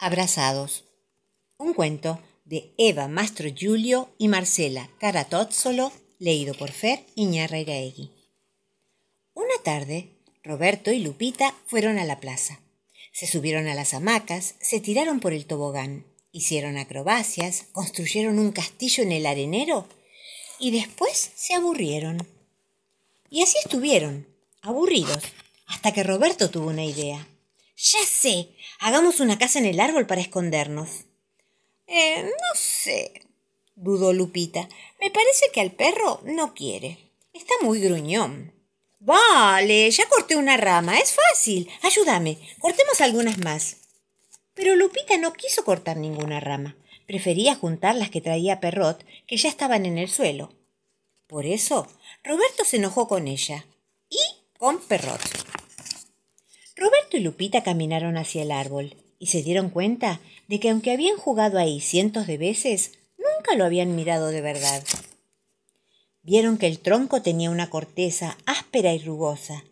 Abrazados. Un cuento de Eva Mastro Giulio y Marcela Caratozzolo, leído por Fer Iñarreiraegui. Una tarde, Roberto y Lupita fueron a la plaza. Se subieron a las hamacas, se tiraron por el tobogán, hicieron acrobacias, construyeron un castillo en el arenero y después se aburrieron. Y así estuvieron, aburridos, hasta que Roberto tuvo una idea. Ya sé, hagamos una casa en el árbol para escondernos. Eh, no sé, dudó Lupita. Me parece que al perro no quiere. Está muy gruñón. Vale, ya corté una rama, es fácil. Ayúdame, cortemos algunas más. Pero Lupita no quiso cortar ninguna rama. Prefería juntar las que traía Perrot, que ya estaban en el suelo. Por eso, Roberto se enojó con ella y con Perrot. Roberto y Lupita caminaron hacia el árbol y se dieron cuenta de que aunque habían jugado ahí cientos de veces, nunca lo habían mirado de verdad. Vieron que el tronco tenía una corteza áspera y rugosa,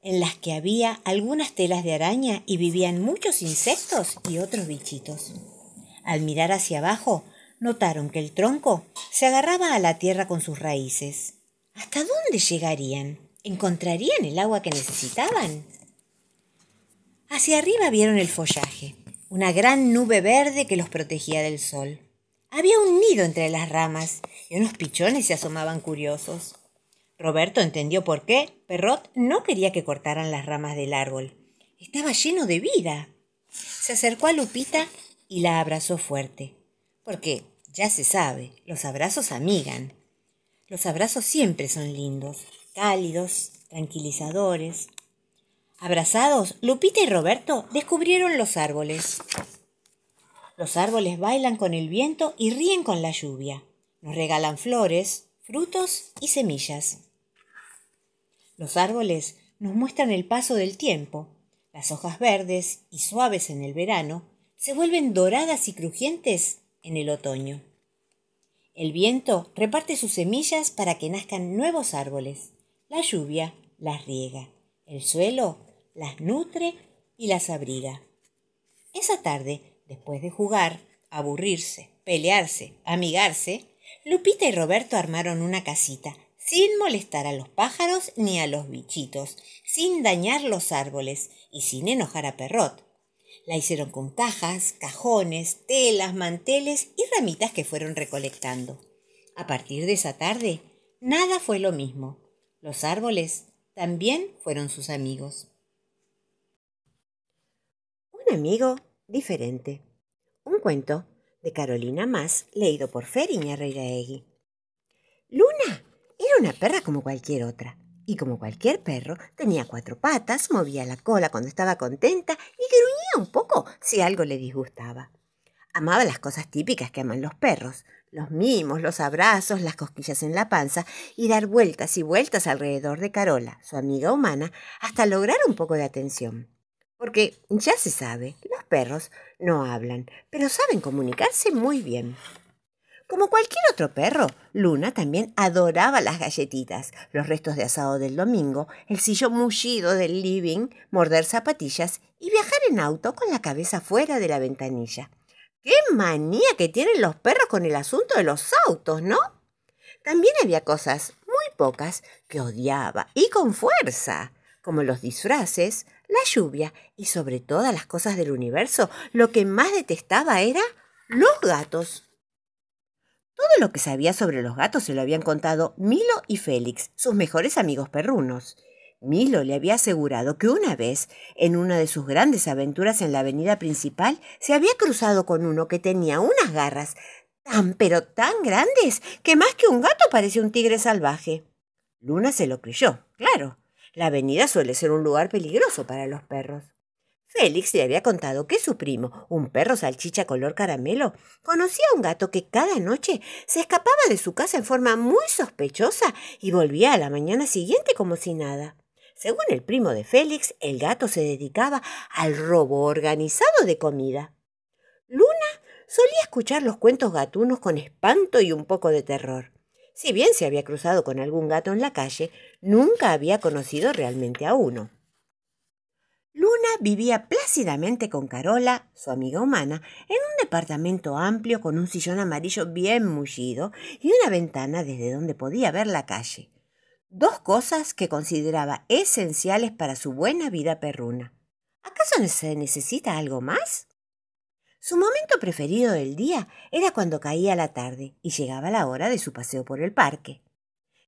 en las que había algunas telas de araña y vivían muchos insectos y otros bichitos. Al mirar hacia abajo, notaron que el tronco se agarraba a la tierra con sus raíces. ¿Hasta dónde llegarían? ¿Encontrarían el agua que necesitaban? Hacia arriba vieron el follaje, una gran nube verde que los protegía del sol. Había un nido entre las ramas y unos pichones se asomaban curiosos. Roberto entendió por qué Perrot no quería que cortaran las ramas del árbol. Estaba lleno de vida. Se acercó a Lupita y la abrazó fuerte, porque ya se sabe, los abrazos amigan. Los abrazos siempre son lindos, cálidos, tranquilizadores, Abrazados, Lupita y Roberto descubrieron los árboles. Los árboles bailan con el viento y ríen con la lluvia. Nos regalan flores, frutos y semillas. Los árboles nos muestran el paso del tiempo. Las hojas verdes y suaves en el verano se vuelven doradas y crujientes en el otoño. El viento reparte sus semillas para que nazcan nuevos árboles. La lluvia las riega. El suelo las nutre y las abriga. Esa tarde, después de jugar, aburrirse, pelearse, amigarse, Lupita y Roberto armaron una casita, sin molestar a los pájaros ni a los bichitos, sin dañar los árboles y sin enojar a Perrot. La hicieron con cajas, cajones, telas, manteles y ramitas que fueron recolectando. A partir de esa tarde, nada fue lo mismo. Los árboles también fueron sus amigos amigo diferente. Un cuento de Carolina Más, leído por Feriña Reiraegui. Luna era una perra como cualquier otra. Y como cualquier perro, tenía cuatro patas, movía la cola cuando estaba contenta y gruñía un poco si algo le disgustaba. Amaba las cosas típicas que aman los perros, los mimos, los abrazos, las cosquillas en la panza y dar vueltas y vueltas alrededor de Carola, su amiga humana, hasta lograr un poco de atención. Porque ya se sabe, los perros no hablan, pero saben comunicarse muy bien. Como cualquier otro perro, Luna también adoraba las galletitas, los restos de asado del domingo, el sillón mullido del living, morder zapatillas y viajar en auto con la cabeza fuera de la ventanilla. ¡Qué manía que tienen los perros con el asunto de los autos, ¿no? También había cosas, muy pocas, que odiaba, y con fuerza, como los disfraces, la lluvia y sobre todas las cosas del universo, lo que más detestaba era los gatos. Todo lo que sabía sobre los gatos se lo habían contado Milo y Félix, sus mejores amigos perrunos. Milo le había asegurado que una vez, en una de sus grandes aventuras en la avenida principal, se había cruzado con uno que tenía unas garras tan pero tan grandes que más que un gato parecía un tigre salvaje. Luna se lo creyó, claro. La avenida suele ser un lugar peligroso para los perros. Félix le había contado que su primo, un perro salchicha color caramelo, conocía a un gato que cada noche se escapaba de su casa en forma muy sospechosa y volvía a la mañana siguiente como si nada. Según el primo de Félix, el gato se dedicaba al robo organizado de comida. Luna solía escuchar los cuentos gatunos con espanto y un poco de terror. Si bien se había cruzado con algún gato en la calle, nunca había conocido realmente a uno. Luna vivía plácidamente con Carola, su amiga humana, en un departamento amplio con un sillón amarillo bien mullido y una ventana desde donde podía ver la calle. Dos cosas que consideraba esenciales para su buena vida perruna. ¿Acaso se necesita algo más? Su momento preferido del día era cuando caía la tarde y llegaba la hora de su paseo por el parque.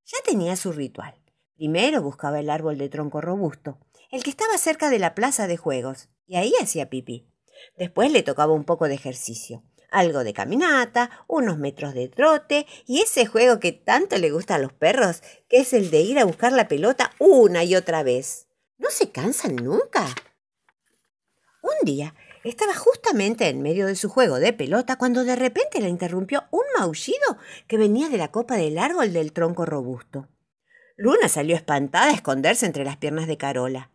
Ya tenía su ritual. Primero buscaba el árbol de tronco robusto, el que estaba cerca de la plaza de juegos, y ahí hacía pipí. Después le tocaba un poco de ejercicio, algo de caminata, unos metros de trote y ese juego que tanto le gusta a los perros, que es el de ir a buscar la pelota una y otra vez. ¿No se cansan nunca? Un día estaba justamente en medio de su juego de pelota cuando de repente la interrumpió un maullido que venía de la copa del árbol del tronco robusto. Luna salió espantada a esconderse entre las piernas de Carola.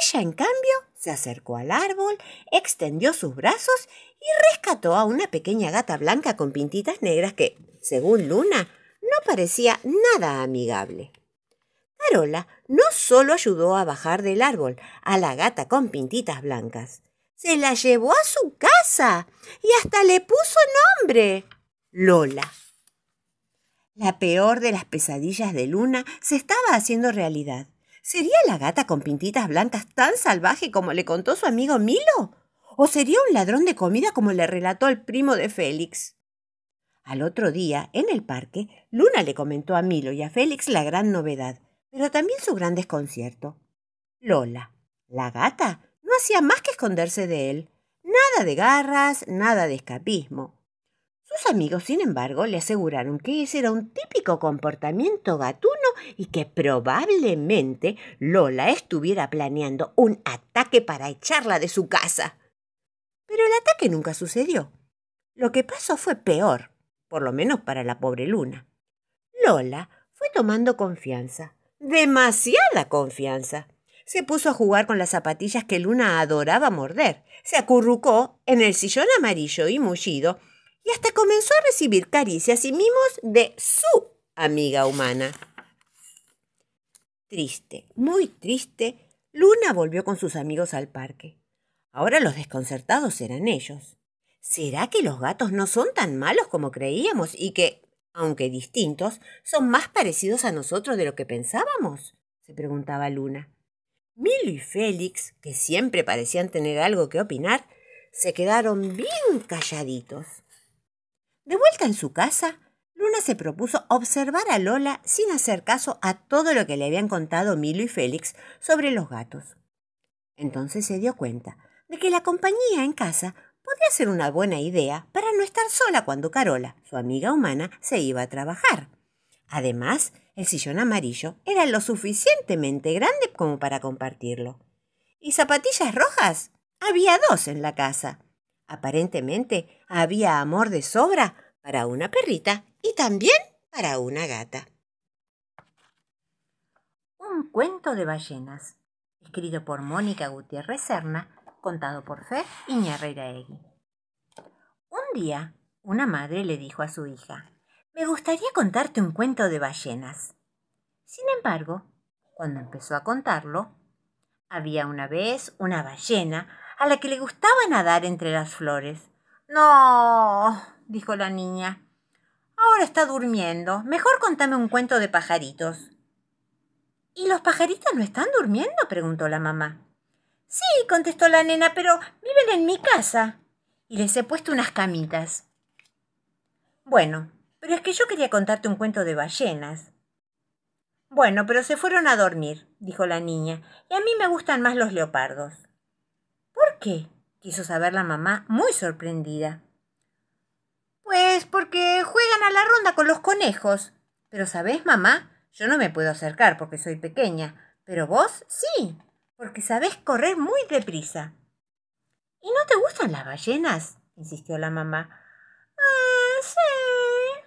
Ella, en cambio, se acercó al árbol, extendió sus brazos y rescató a una pequeña gata blanca con pintitas negras que, según Luna, no parecía nada amigable. Carola no solo ayudó a bajar del árbol a la gata con pintitas blancas, se la llevó a su casa y hasta le puso nombre Lola. La peor de las pesadillas de Luna se estaba haciendo realidad. ¿Sería la gata con pintitas blancas tan salvaje como le contó su amigo Milo? ¿O sería un ladrón de comida como le relató el primo de Félix? Al otro día, en el parque, Luna le comentó a Milo y a Félix la gran novedad, pero también su gran desconcierto. Lola, la gata, no hacía más que esconderse de él. Nada de garras, nada de escapismo. Sus amigos, sin embargo, le aseguraron que ese era un típico comportamiento gatuno y que probablemente Lola estuviera planeando un ataque para echarla de su casa. Pero el ataque nunca sucedió. Lo que pasó fue peor, por lo menos para la pobre Luna. Lola fue tomando confianza, demasiada confianza. Se puso a jugar con las zapatillas que Luna adoraba morder, se acurrucó en el sillón amarillo y mullido y hasta comenzó a recibir caricias y mimos de su amiga humana. Triste, muy triste, Luna volvió con sus amigos al parque. Ahora los desconcertados eran ellos. ¿Será que los gatos no son tan malos como creíamos y que, aunque distintos, son más parecidos a nosotros de lo que pensábamos? se preguntaba Luna. Milo y Félix, que siempre parecían tener algo que opinar, se quedaron bien calladitos. De vuelta en su casa, Luna se propuso observar a Lola sin hacer caso a todo lo que le habían contado Milo y Félix sobre los gatos. Entonces se dio cuenta de que la compañía en casa podría ser una buena idea para no estar sola cuando Carola, su amiga humana, se iba a trabajar. Además, el sillón amarillo era lo suficientemente grande como para compartirlo. ¿Y zapatillas rojas? Había dos en la casa. Aparentemente había amor de sobra para una perrita y también para una gata. Un cuento de ballenas, escrito por Mónica Gutiérrez Serna, contado por Fer Iñarreiraegui. Un día, una madre le dijo a su hija, me gustaría contarte un cuento de ballenas. Sin embargo, cuando empezó a contarlo, había una vez una ballena a la que le gustaba nadar entre las flores. No, dijo la niña. Ahora está durmiendo. Mejor contame un cuento de pajaritos. ¿Y los pajaritos no están durmiendo? preguntó la mamá. Sí, contestó la nena, pero viven en mi casa. Y les he puesto unas camitas. Bueno, pero es que yo quería contarte un cuento de ballenas. Bueno, pero se fueron a dormir, dijo la niña, y a mí me gustan más los leopardos. ¿Por qué? quiso saber la mamá, muy sorprendida. Pues porque juegan a la ronda con los conejos. Pero sabés, mamá, yo no me puedo acercar porque soy pequeña, pero vos sí, porque sabés correr muy deprisa. ¿Y no te gustan las ballenas? insistió la mamá. Ah, sí,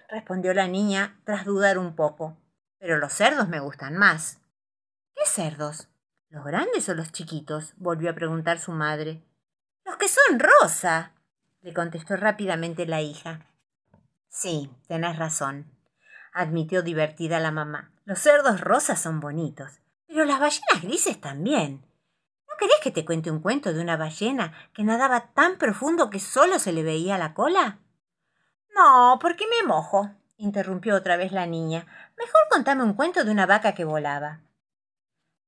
respondió la niña tras dudar un poco. Pero los cerdos me gustan más. ¿Qué cerdos? ¿Los grandes o los chiquitos? volvió a preguntar su madre. Los que son rosa, le contestó rápidamente la hija. Sí, tenés razón, admitió divertida la mamá. Los cerdos rosas son bonitos, pero las ballenas grises también. ¿No querés que te cuente un cuento de una ballena que nadaba tan profundo que solo se le veía la cola? No, porque me mojo, interrumpió otra vez la niña. Mejor contame un cuento de una vaca que volaba.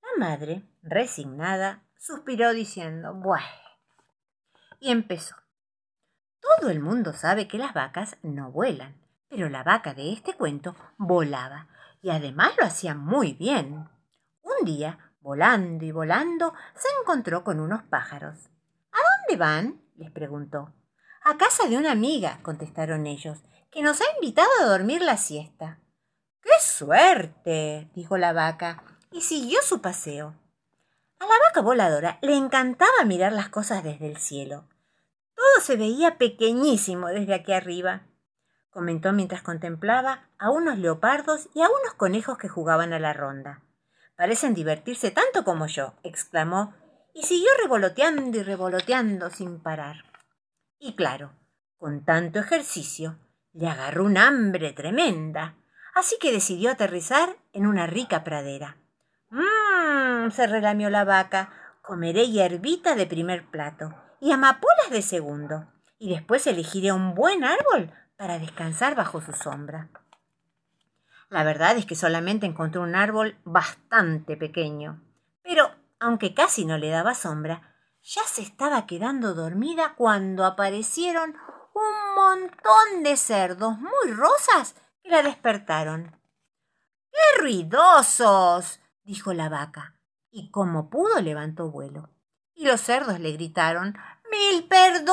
La madre, resignada, suspiró diciendo Buah. Y empezó. Todo el mundo sabe que las vacas no vuelan, pero la vaca de este cuento volaba, y además lo hacía muy bien. Un día Volando y volando, se encontró con unos pájaros. ¿A dónde van? les preguntó. A casa de una amiga, contestaron ellos, que nos ha invitado a dormir la siesta. ¡Qué suerte! dijo la vaca, y siguió su paseo. A la vaca voladora le encantaba mirar las cosas desde el cielo. Todo se veía pequeñísimo desde aquí arriba, comentó mientras contemplaba a unos leopardos y a unos conejos que jugaban a la ronda. Parecen divertirse tanto como yo, exclamó, y siguió revoloteando y revoloteando sin parar. Y claro, con tanto ejercicio, le agarró un hambre tremenda, así que decidió aterrizar en una rica pradera. Mmm, se relamió la vaca, comeré hierbita de primer plato y amapolas de segundo, y después elegiré un buen árbol para descansar bajo su sombra. La verdad es que solamente encontró un árbol bastante pequeño. Pero, aunque casi no le daba sombra, ya se estaba quedando dormida cuando aparecieron un montón de cerdos muy rosas que la despertaron. ¡Qué ruidosos! dijo la vaca, y como pudo levantó vuelo. Y los cerdos le gritaron ¡Mil perdones!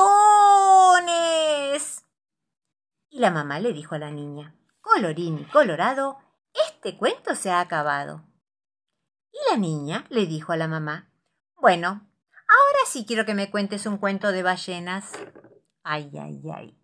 Y la mamá le dijo a la niña Colorín y colorado, este cuento se ha acabado. Y la niña le dijo a la mamá, Bueno, ahora sí quiero que me cuentes un cuento de ballenas. Ay, ay, ay.